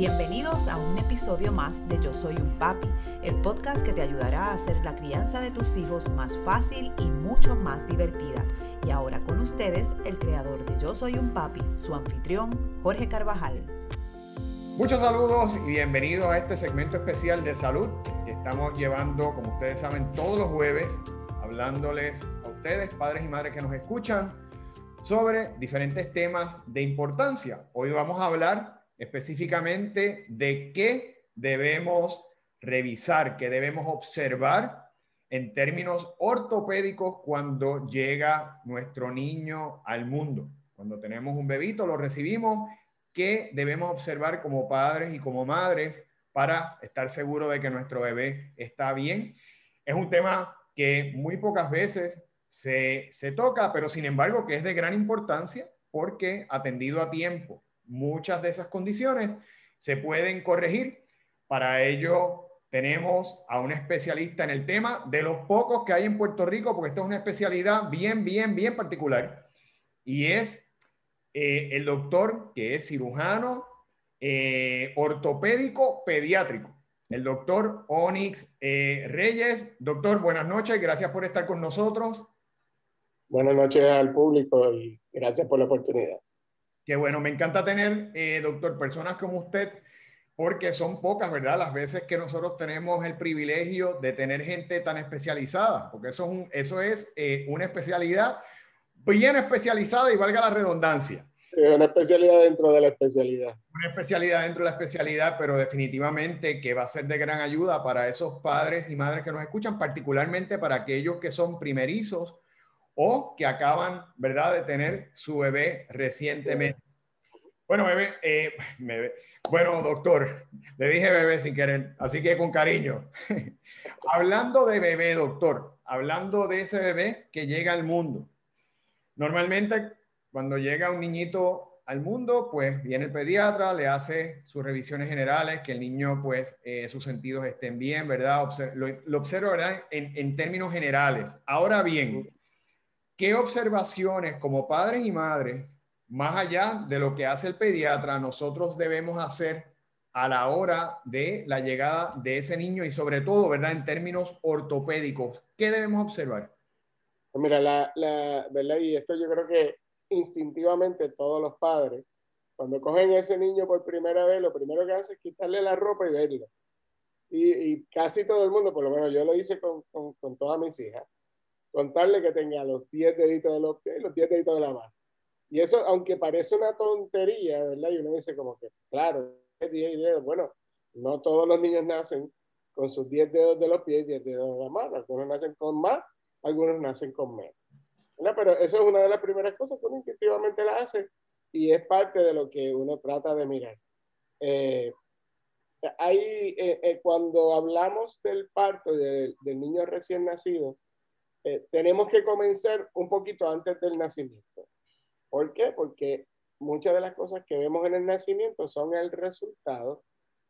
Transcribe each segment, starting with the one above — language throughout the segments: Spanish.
Bienvenidos a un episodio más de Yo Soy un Papi, el podcast que te ayudará a hacer la crianza de tus hijos más fácil y mucho más divertida. Y ahora con ustedes, el creador de Yo Soy un Papi, su anfitrión, Jorge Carvajal. Muchos saludos y bienvenidos a este segmento especial de salud que estamos llevando, como ustedes saben, todos los jueves, hablándoles a ustedes, padres y madres que nos escuchan, sobre diferentes temas de importancia. Hoy vamos a hablar específicamente de qué debemos revisar, qué debemos observar en términos ortopédicos cuando llega nuestro niño al mundo. Cuando tenemos un bebito, lo recibimos, qué debemos observar como padres y como madres para estar seguros de que nuestro bebé está bien. Es un tema que muy pocas veces se, se toca, pero sin embargo que es de gran importancia porque atendido a tiempo muchas de esas condiciones se pueden corregir. Para ello tenemos a un especialista en el tema, de los pocos que hay en Puerto Rico, porque esto es una especialidad bien, bien, bien particular, y es eh, el doctor que es cirujano eh, ortopédico pediátrico, el doctor Onyx eh, Reyes. Doctor, buenas noches, gracias por estar con nosotros. Buenas noches al público y gracias por la oportunidad. Qué bueno, me encanta tener, eh, doctor, personas como usted, porque son pocas, ¿verdad? Las veces que nosotros tenemos el privilegio de tener gente tan especializada, porque eso es, un, eso es eh, una especialidad bien especializada y valga la redundancia. una especialidad dentro de la especialidad. Una especialidad dentro de la especialidad, pero definitivamente que va a ser de gran ayuda para esos padres y madres que nos escuchan, particularmente para aquellos que son primerizos o que acaban, ¿verdad?, de tener su bebé recientemente. Bueno, bebé, eh, bueno, doctor, le dije bebé sin querer, así que con cariño. hablando de bebé, doctor, hablando de ese bebé que llega al mundo. Normalmente, cuando llega un niñito al mundo, pues viene el pediatra, le hace sus revisiones generales, que el niño, pues, eh, sus sentidos estén bien, ¿verdad? lo, observa, ¿verdad? En, en términos generales. Ahora bien, ¿Qué observaciones como padres y madres, más allá de lo que hace el pediatra, nosotros debemos hacer a la hora de la llegada de ese niño y sobre todo, ¿verdad? En términos ortopédicos, ¿qué debemos observar? Pues mira, la, la, ¿verdad? Y esto yo creo que instintivamente todos los padres, cuando cogen a ese niño por primera vez, lo primero que hacen es quitarle la ropa y verlo. Y, casi todo el mundo, por lo menos yo lo hice con, con todas mis hijas, contarle que tenga los 10 deditos de los pies y los 10 deditos de la mano. Y eso, aunque parece una tontería, ¿verdad? Y uno dice como que, claro, 10 dedos. Bueno, no todos los niños nacen con sus 10 dedos de los pies y 10 dedos de la mano. Algunos nacen con más, algunos nacen con menos. ¿verdad? Pero eso es una de las primeras cosas que uno instintivamente la hace y es parte de lo que uno trata de mirar. Eh, eh, eh, cuando hablamos del parto del niño recién nacido, eh, tenemos que comenzar un poquito antes del nacimiento. ¿Por qué? Porque muchas de las cosas que vemos en el nacimiento son el resultado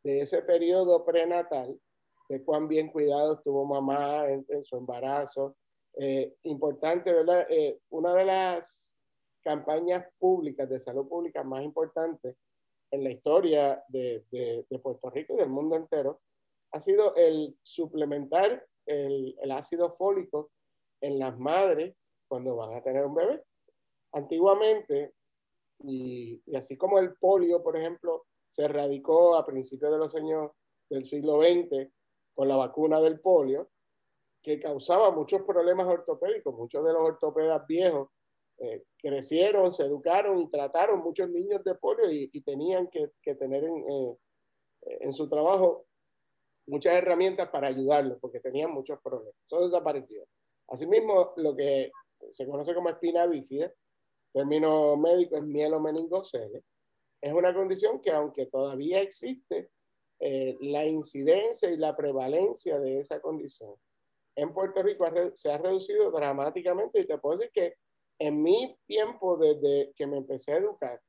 de ese periodo prenatal, de cuán bien cuidado estuvo mamá en, su embarazo. Eh, importante, ¿verdad? Eh, una de las campañas públicas de salud pública más importantes en la historia de, de, Puerto Rico y del mundo entero ha sido el suplementar el, el ácido fólico en las madres cuando van a tener un bebé. Antiguamente, y, así como el polio, por ejemplo, se erradicó a principios de los años del siglo XX con la vacuna del polio, que causaba muchos problemas ortopédicos. Muchos de los ortopedas viejos eh, crecieron, se educaron y trataron muchos niños de polio y, tenían que, tener en, eh, en, su trabajo muchas herramientas para ayudarlos porque tenían muchos problemas. Eso desapareció. Asimismo, lo que se conoce como espina bífida, término médico es mielomeningocele, es una condición que aunque todavía existe, eh, la incidencia y la prevalencia de esa condición en Puerto Rico se ha reducido dramáticamente. Y te puedo decir que en mi tiempo desde que me empecé a educar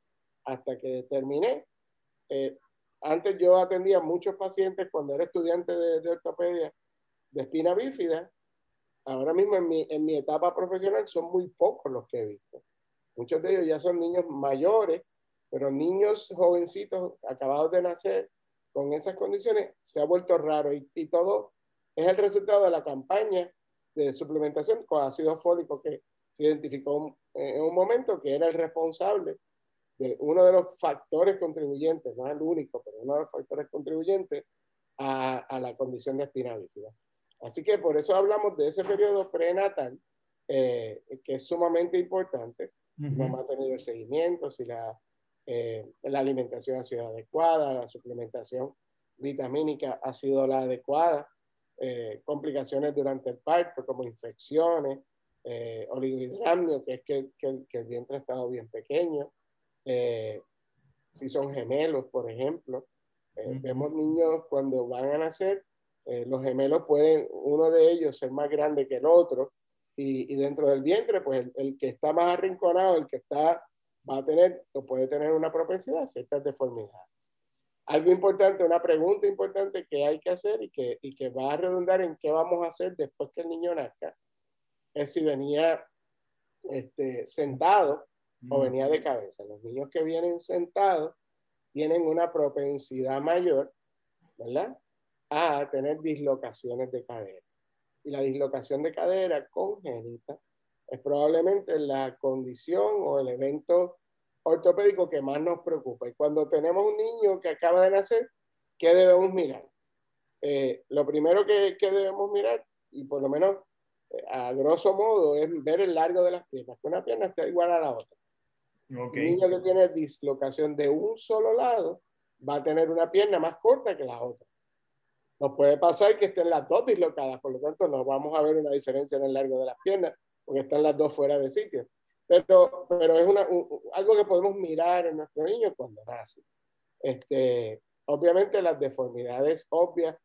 hasta que terminé, eh, antes yo atendía muchos pacientes cuando era estudiante de, de ortopedia de espina bífida ahora mismo en mi, en mi etapa profesional son muy pocos los que he visto. Muchos de ellos ya son niños mayores pero niños jovencitos acabados de nacer con esas condiciones se ha vuelto raro y, y todo es el resultado de la campaña de suplementación con ácido fólico que se identificó en un momento que era el responsable de uno de los factores contribuyentes, no el único, pero uno de los factores contribuyentes a, a la condición de espina bífida. Así que por eso hablamos de ese periodo prenatal, eh, que es sumamente importante. Uh -huh. Mamá ha tenido el seguimiento, si la, eh, la alimentación ha sido adecuada, la suplementación vitamínica ha sido la adecuada, eh, complicaciones durante el parto como infecciones, eh, oligohidramnio, que es que, que, que, el vientre ha estado bien pequeño, si son gemelos, por ejemplo. Uh -huh. Vemos niños cuando van a nacer, eh, los gemelos pueden, uno de ellos ser más grande que el otro, y, y dentro del vientre, pues el, el, que está más arrinconado, el que está, va a tener, o puede tener una propensidad a ciertas deformidades. Algo importante, una pregunta importante que hay que hacer y que, y que va a redundar en qué vamos a hacer después que el niño nazca, es si venía este, sentado o venía de cabeza. Los niños que vienen sentados tienen una propensidad mayor, ¿verdad? A tener dislocaciones de cadera. Y la dislocación de cadera congénita es probablemente la condición o el evento ortopédico que más nos preocupa. Y cuando tenemos un niño que acaba de nacer, ¿qué debemos mirar? Eh, lo primero que, que, debemos mirar, y por lo menos eh, a grosso modo, es ver el largo de las piernas, que una pierna esté igual a la otra. Okay. Un niño que tiene dislocación de un solo lado va a tener una pierna más corta que la otra. Nos puede pasar que estén las dos dislocadas, por lo tanto no vamos a ver una diferencia en el largo de las piernas, porque están las dos fuera de sitio. Pero, pero es algo que podemos mirar en nuestro niño cuando nace. Este, obviamente las deformidades obvias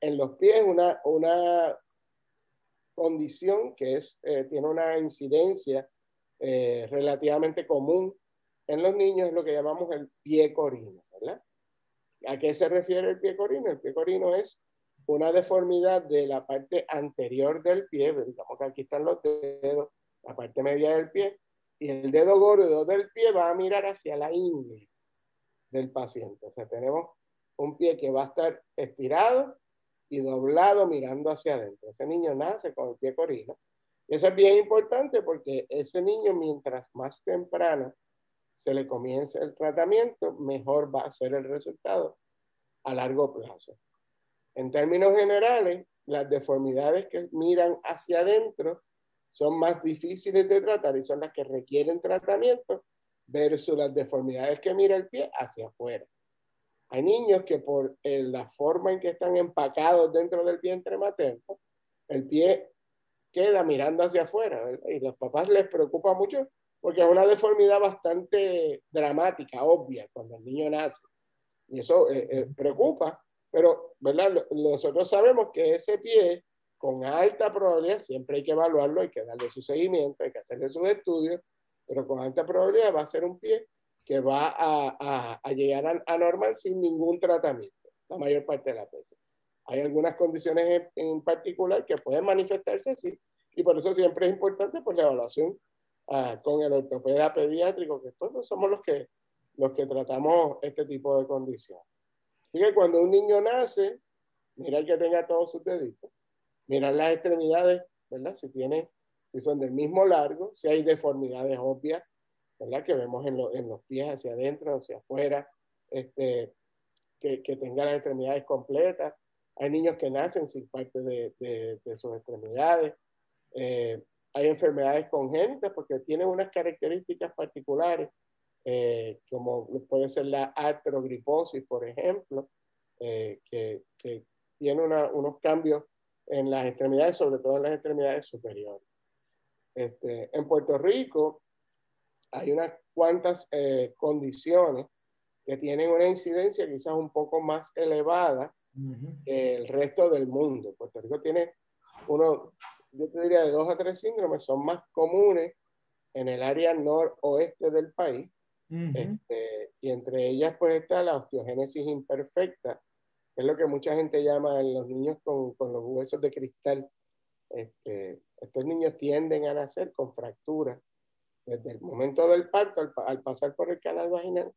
en los pies, una, una condición que es, eh, tiene una incidencia eh, relativamente común en los niños es lo que llamamos el pie corino, ¿verdad? ¿A qué se refiere el pie corino? El pie corino es una deformidad de la parte anterior del pie, digamos que aquí están los dedos, la parte media del pie, y el dedo gordo del pie va a mirar hacia la ingle del paciente. O sea, tenemos un pie que va a estar estirado y doblado mirando hacia adentro. Ese niño nace con el pie corino. Eso es bien importante porque ese niño, mientras más temprano se le comience el tratamiento, mejor va a ser el resultado a largo plazo. En términos generales, las deformidades que miran hacia adentro son más difíciles de tratar y son las que requieren tratamiento versus las deformidades que mira el pie hacia afuera. Hay niños que por eh, la forma en que están empacados dentro del vientre materno, el pie queda mirando hacia afuera ¿verdad? y los papás les preocupa mucho porque es una deformidad bastante dramática, obvia, cuando el niño nace. Y eso eh, eh, preocupa, pero ¿verdad? nosotros sabemos que ese pie con alta probabilidad, siempre hay que evaluarlo, hay que darle su seguimiento, hay que hacerle sus estudios, pero con alta probabilidad va a ser un pie que va a, a, a llegar a, a, normal sin ningún tratamiento, la mayor parte de las veces. Hay algunas condiciones en, en particular que pueden manifestarse así, y por eso siempre es importante pues, la evaluación uh, con el ortopeda pediátrico, que todos somos los que, los que tratamos este tipo de condiciones. Así que cuando un niño nace, mira que tenga todos sus deditos, mirar las extremidades, ¿verdad? Si tiene, si son del mismo largo, si hay deformidades obvias, ¿verdad? Que vemos en, lo, en los pies hacia adentro, hacia afuera, este, que, que, tenga las extremidades completas. Hay niños que nacen sin parte de, de, de sus extremidades. Eh, hay enfermedades congénitas porque tienen unas características particulares, eh, como puede ser la artrogriposis, por ejemplo, eh, que, que, tiene una, unos cambios en las extremidades, sobre todo en las extremidades superiores. Este, en Puerto Rico hay unas cuantas eh, condiciones que tienen una incidencia quizás un poco más elevada que el resto del mundo. Puerto Rico tiene uno, yo te diría de dos a tres síndromes, son más comunes en el área noroeste del país. Uh -huh. este, y entre ellas pues está la osteogénesis imperfecta, es lo que mucha gente llama en los niños con, con los huesos de cristal. Este, estos niños tienden a nacer con fracturas desde el momento del parto, al, al, pasar por el canal vaginal,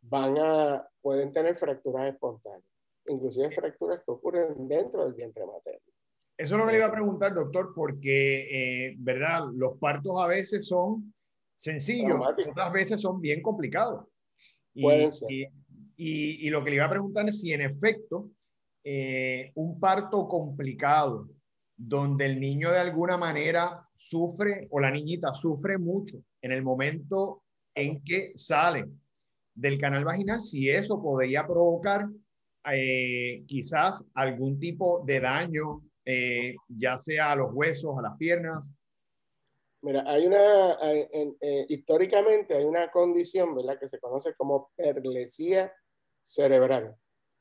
van a, pueden tener fracturas espontáneas, inclusive fracturas que ocurren dentro del vientre materno. Eso es lo que le iba a preguntar, doctor, porque, eh, ¿verdad? Los partos a veces son sencillos, otras veces son bien complicados. Y, Pueden ser. Y, y, lo que le iba a preguntar es si en efecto eh, un parto complicado, donde el niño de alguna manera sufre o la niñita sufre mucho en el momento en que sale del canal vaginal, si eso podría provocar eh, quizás algún tipo de daño, eh, ya sea a los huesos, a las piernas. Mira, hay una, históricamente hay una condición, ¿verdad? Que se conoce como perlesía cerebral.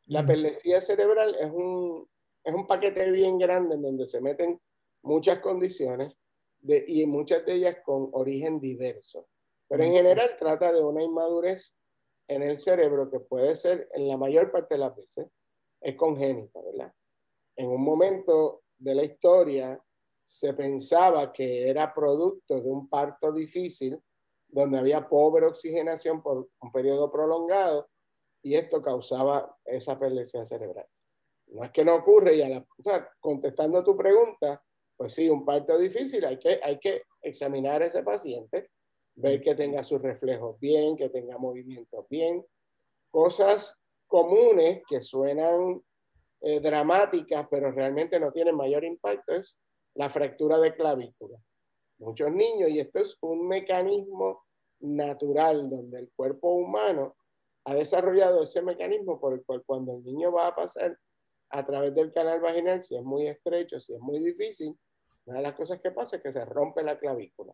La perlesía cerebral es un, es un paquete bien grande en donde se meten muchas condiciones de, y muchas de ellas con origen diverso. Pero en general trata de una inmadurez en el cerebro que puede ser, en la mayor parte de las veces, es congénita, ¿verdad? En un momento de la historia se pensaba que era producto de un parto difícil donde había pobre oxigenación por un periodo prolongado y esto causaba esa perlesión cerebral. No es que no ocurre, y a la, contestando tu pregunta, pues sí, un parto difícil, hay que, hay que examinar a ese paciente, ver que tenga sus reflejos bien, que tenga movimientos bien, cosas comunes que suenan eh, dramáticas, pero realmente no tienen mayor impacto, es la fractura de clavícula. Muchos niños, y esto es un mecanismo natural donde el cuerpo humano ha desarrollado ese mecanismo por el cual cuando el niño va a pasar a través del canal vaginal, si es muy estrecho, si es muy difícil, una de las cosas que pasa es que se rompe la clavícula.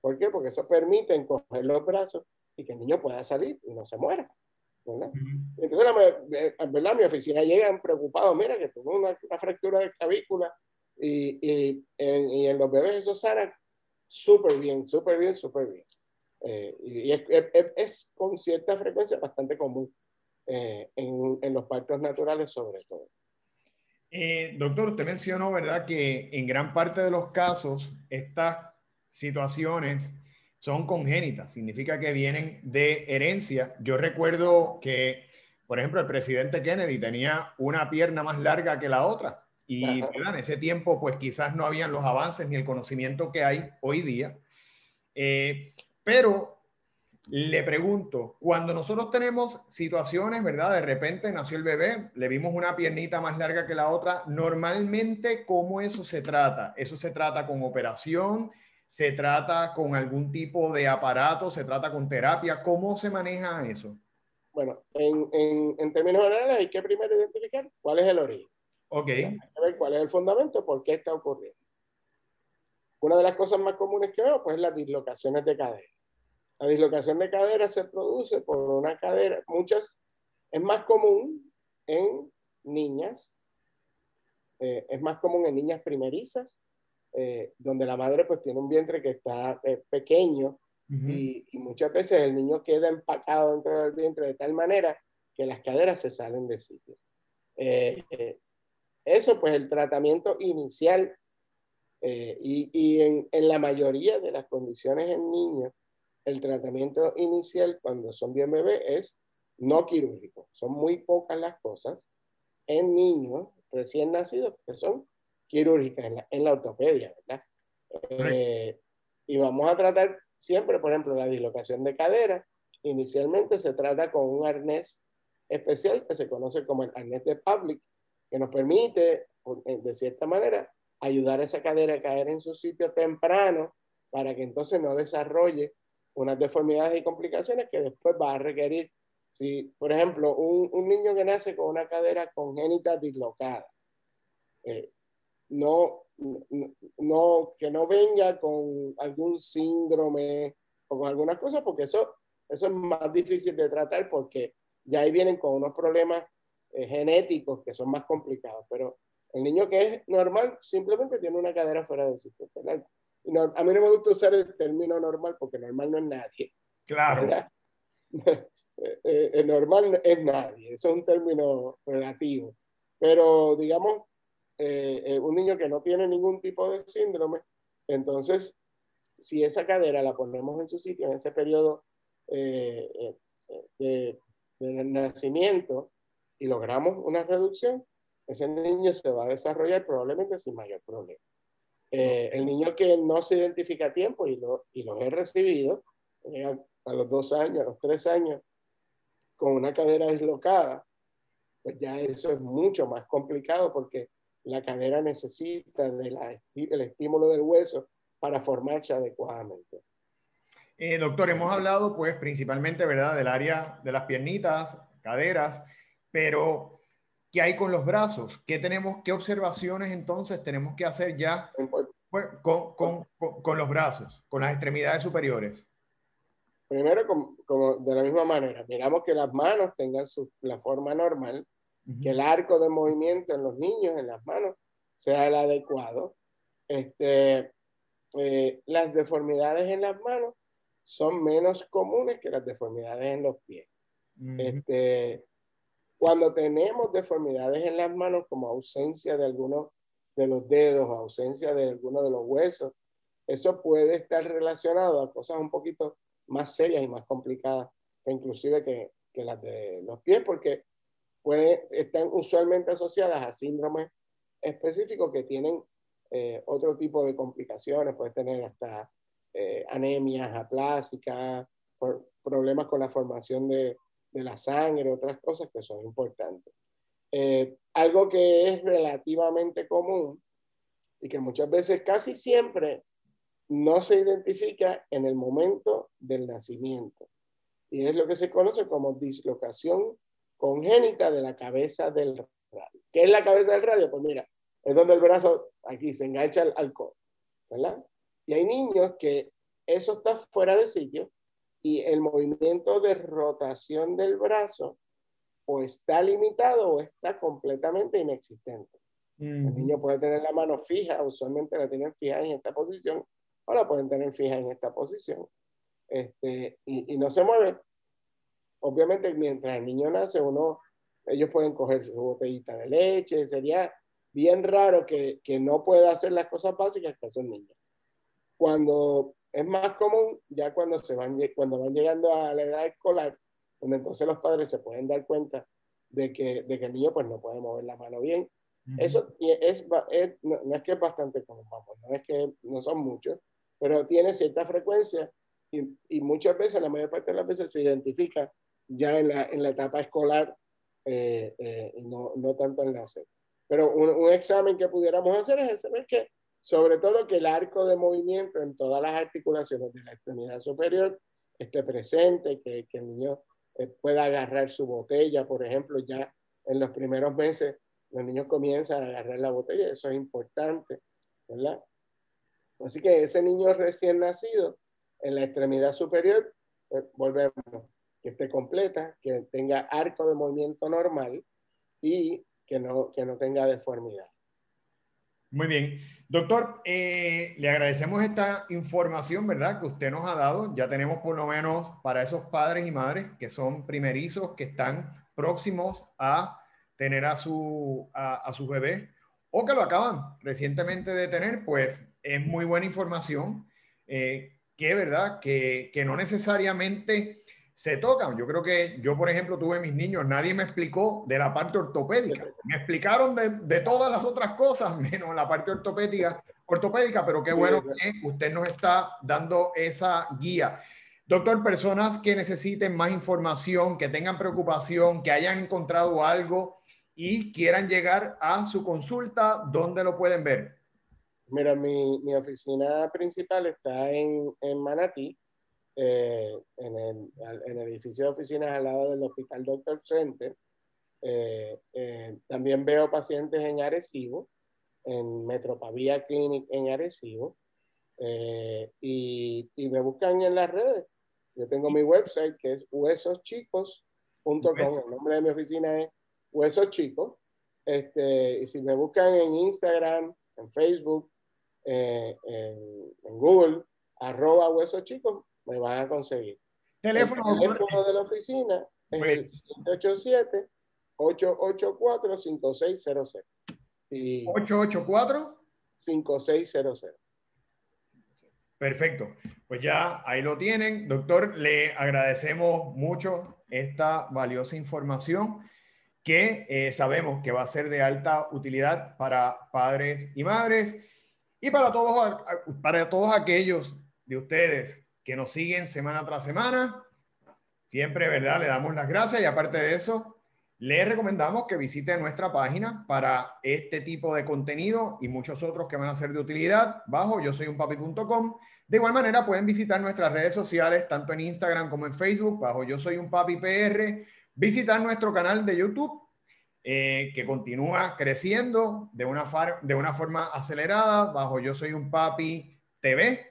¿Por qué? Porque eso permite encoger los brazos y que el niño pueda salir y no se muera. ¿Verdad? Entonces, la, ¿verdad? mi oficina llegan preocupados, mira que tuvo una, fractura de clavícula y, y, en, y, en, los bebés eso sana súper bien, súper bien, súper bien. Eh, y es, es, con cierta frecuencia bastante común eh, en, en, los partos naturales sobre todo. Eh, doctor, usted mencionó, ¿verdad?, que en gran parte de los casos estas situaciones son congénitas, significa que vienen de herencia. Yo recuerdo que, por ejemplo, el presidente Kennedy tenía una pierna más larga que la otra y en ese tiempo pues quizás no habían los avances ni el conocimiento que hay hoy día. Eh, pero le pregunto, cuando nosotros tenemos situaciones, ¿verdad? De repente nació el bebé, le vimos una piernita más larga que la otra, normalmente, ¿cómo eso se trata? ¿Eso se trata con operación? ¿Se trata con algún tipo de aparato? ¿Se trata con terapia? ¿Cómo se maneja eso? Bueno, en, en, términos generales hay que primero identificar cuál es el origen. Ok. Hay que ver cuál es el fundamento, por qué está ocurriendo. Una de las cosas más comunes que veo, pues, es las dislocaciones de cadera la dislocación de cadera se produce por una cadera, muchas, es más común en niñas, eh, es más común en niñas primerizas, eh, donde la madre pues tiene un vientre que está eh, pequeño y, y, muchas veces el niño queda empacado dentro del vientre de tal manera que las caderas se salen de sitio. eso pues el tratamiento inicial y, y en, en, la mayoría de las condiciones en niños el tratamiento inicial cuando son bien bebés es no quirúrgico. Son muy pocas las cosas en niños recién nacidos que son quirúrgicas en la, en la ortopedia, ¿verdad? Eh, y vamos a tratar siempre, por ejemplo, la dislocación de cadera. Inicialmente se trata con un arnés especial que se conoce como el arnés de Public, que nos permite, de cierta manera, ayudar a esa cadera a caer en su sitio temprano para que entonces no desarrolle unas deformidades y complicaciones que después va a requerir, si, por ejemplo, un, un niño que nace con una cadera congénita dislocada, eh, no, no, que no venga con algún síndrome o con algunas cosas, porque eso, eso es más difícil de tratar porque ya ahí vienen con unos problemas eh, genéticos que son más complicados, pero el niño que es normal simplemente tiene una cadera fuera de sitio a mí no me gusta usar el término normal porque normal no es nadie. Claro. Eh, eh, el normal es nadie, eso es un término relativo. Pero digamos, eh, un niño que no tiene ningún tipo de síndrome, entonces, si esa cadera la ponemos en su sitio en ese periodo de del nacimiento y logramos una reducción, ese niño se va a desarrollar probablemente sin mayor problema. Eh, el niño que no se identifica a tiempo y, lo, y los he recibido a los dos años, a los tres años, con una cadera dislocada, pues ya eso es mucho más complicado porque la cadera necesita de el estímulo del hueso para formarse adecuadamente. Eh, doctor, hemos hablado pues principalmente, ¿verdad?, del área de las piernitas, caderas, pero ¿qué hay con los brazos? ¿Qué tenemos, qué observaciones entonces tenemos que hacer ya pues, con, con, con, los brazos, con las extremidades superiores? Primero, como, de la misma manera, miramos que las manos tengan su, la forma normal, que el arco de movimiento en los niños, en las manos, sea el adecuado. Este, eh, las deformidades en las manos son menos comunes que las deformidades en los pies. este, cuando tenemos deformidades en las manos, como ausencia de algunos de los dedos, ausencia de algunos de los huesos, eso puede estar relacionado a cosas un poquito más serias y más complicadas que inclusive que, que las de los pies, porque pueden, están usualmente asociadas a síndromes específicos que tienen eh, otro tipo de complicaciones, puede tener hasta eh, anemias aplásicas, problemas con la formación de, de, la sangre, otras cosas que son importantes. Eh, algo que es relativamente común y que muchas veces, casi siempre, no se identifica en el momento del nacimiento. Y es lo que se conoce como dislocación congénita de la cabeza del radio. ¿Qué es la cabeza del radio? Pues mira, es donde el brazo aquí se engancha al, al ¿verdad? Y hay niños que eso está fuera de sitio y el movimiento de rotación del brazo o está limitado o está completamente inexistente. El niño puede tener la mano fija, usualmente la tienen fija en esta posición, o la pueden tener fija en esta posición, este, y, y, no se mueve. Obviamente, mientras el niño nace, uno, ellos pueden coger su botellita de leche, sería bien raro que, que no pueda hacer las cosas básicas que hace un niño. Cuando es más común, ya cuando, se van, cuando van llegando a la edad escolar, donde entonces los padres se pueden dar cuenta de que, de que el niño pues no puede mover la mano bien. Eso es, es no, es que es bastante común, no es que no son muchos, pero tiene cierta frecuencia y, y, muchas veces, la mayor parte de las veces se identifica ya en la, en la etapa escolar eh, eh, no, no, tanto en la SED. Pero un, un, examen que pudiéramos hacer es saber que, sobre todo, que el arco de movimiento en todas las articulaciones de la extremidad superior esté presente, que, que el niño eh, pueda agarrar su botella, por ejemplo, ya en los primeros meses los niños comienzan a agarrar la botella, eso es importante, ¿verdad? Así que ese niño recién nacido en la extremidad superior, pues, volvemos, que esté completa, que tenga arco de movimiento normal y que no, que no tenga deformidad. Muy bien. Doctor, eh, le agradecemos esta información, ¿verdad? Que usted nos ha dado. Ya tenemos por lo menos para esos padres y madres que son primerizos, que están próximos a tener a su, a, su bebé o que lo acaban recientemente de tener, pues es muy buena información. Eh, que, ¿verdad? Que, que no necesariamente se tocan. Yo creo que yo, por ejemplo, tuve mis niños, nadie me explicó de la parte ortopédica. Me explicaron de, de todas las otras cosas, menos la parte ortopédica, ortopédica, pero qué bueno que usted nos está dando esa guía. Doctor, personas que necesiten más información, que tengan preocupación, que hayan encontrado algo y quieran llegar a su consulta, ¿dónde lo pueden ver? Mira, mi, mi oficina principal está en, en Manatí, eh, en, el, en, el, edificio de oficinas al lado del Hospital Doctor Center. Eh, eh, también veo pacientes en Arecibo, en Metropavía Clinic en Arecibo, y, y, me buscan en las redes. Yo tengo mi website que es huesoschicos.com. El nombre de mi oficina es Huesos Chicos. Este, y si me buscan en Instagram, en Facebook, en, en, Google, arroba Huesos Chicos, me van a conseguir. Teléfono, el teléfono de la oficina es el 787 884 5600. Y 884 5600. Perfecto. Pues ya ahí lo tienen. Doctor, le agradecemos mucho esta valiosa información que eh, sabemos que va a ser de alta utilidad para padres y madres y para todos, para todos aquellos de ustedes que nos siguen semana tras semana. Siempre, ¿verdad? Le damos las gracias y aparte de eso, les recomendamos que visiten nuestra página para este tipo de contenido y muchos otros que van a ser de utilidad bajo yo soy un papi.com. De igual manera pueden visitar nuestras redes sociales tanto en Instagram como en Facebook bajo yo soy un papi PR, visitar nuestro canal de YouTube eh, que continúa creciendo de una, de una forma acelerada bajo yo soy un papi TV.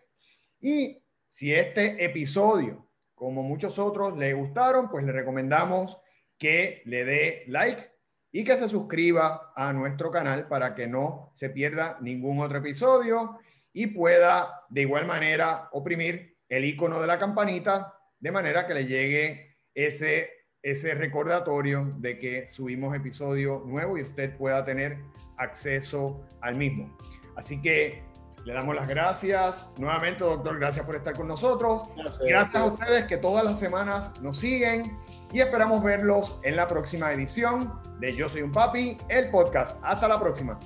Y si este episodio, como muchos otros, le gustaron, pues le recomendamos que le dé like y que se suscriba a nuestro canal para que no se pierda ningún otro episodio y pueda de igual manera oprimir el icono de la campanita de manera que le llegue ese, ese recordatorio de que subimos episodio nuevo y usted pueda tener acceso al mismo. Así que le damos las gracias. Nuevamente, doctor, gracias por estar con nosotros. Gracias, a ustedes que todas las semanas nos siguen y esperamos verlos en la próxima edición de Yo Soy un Papi, el podcast. Hasta la próxima.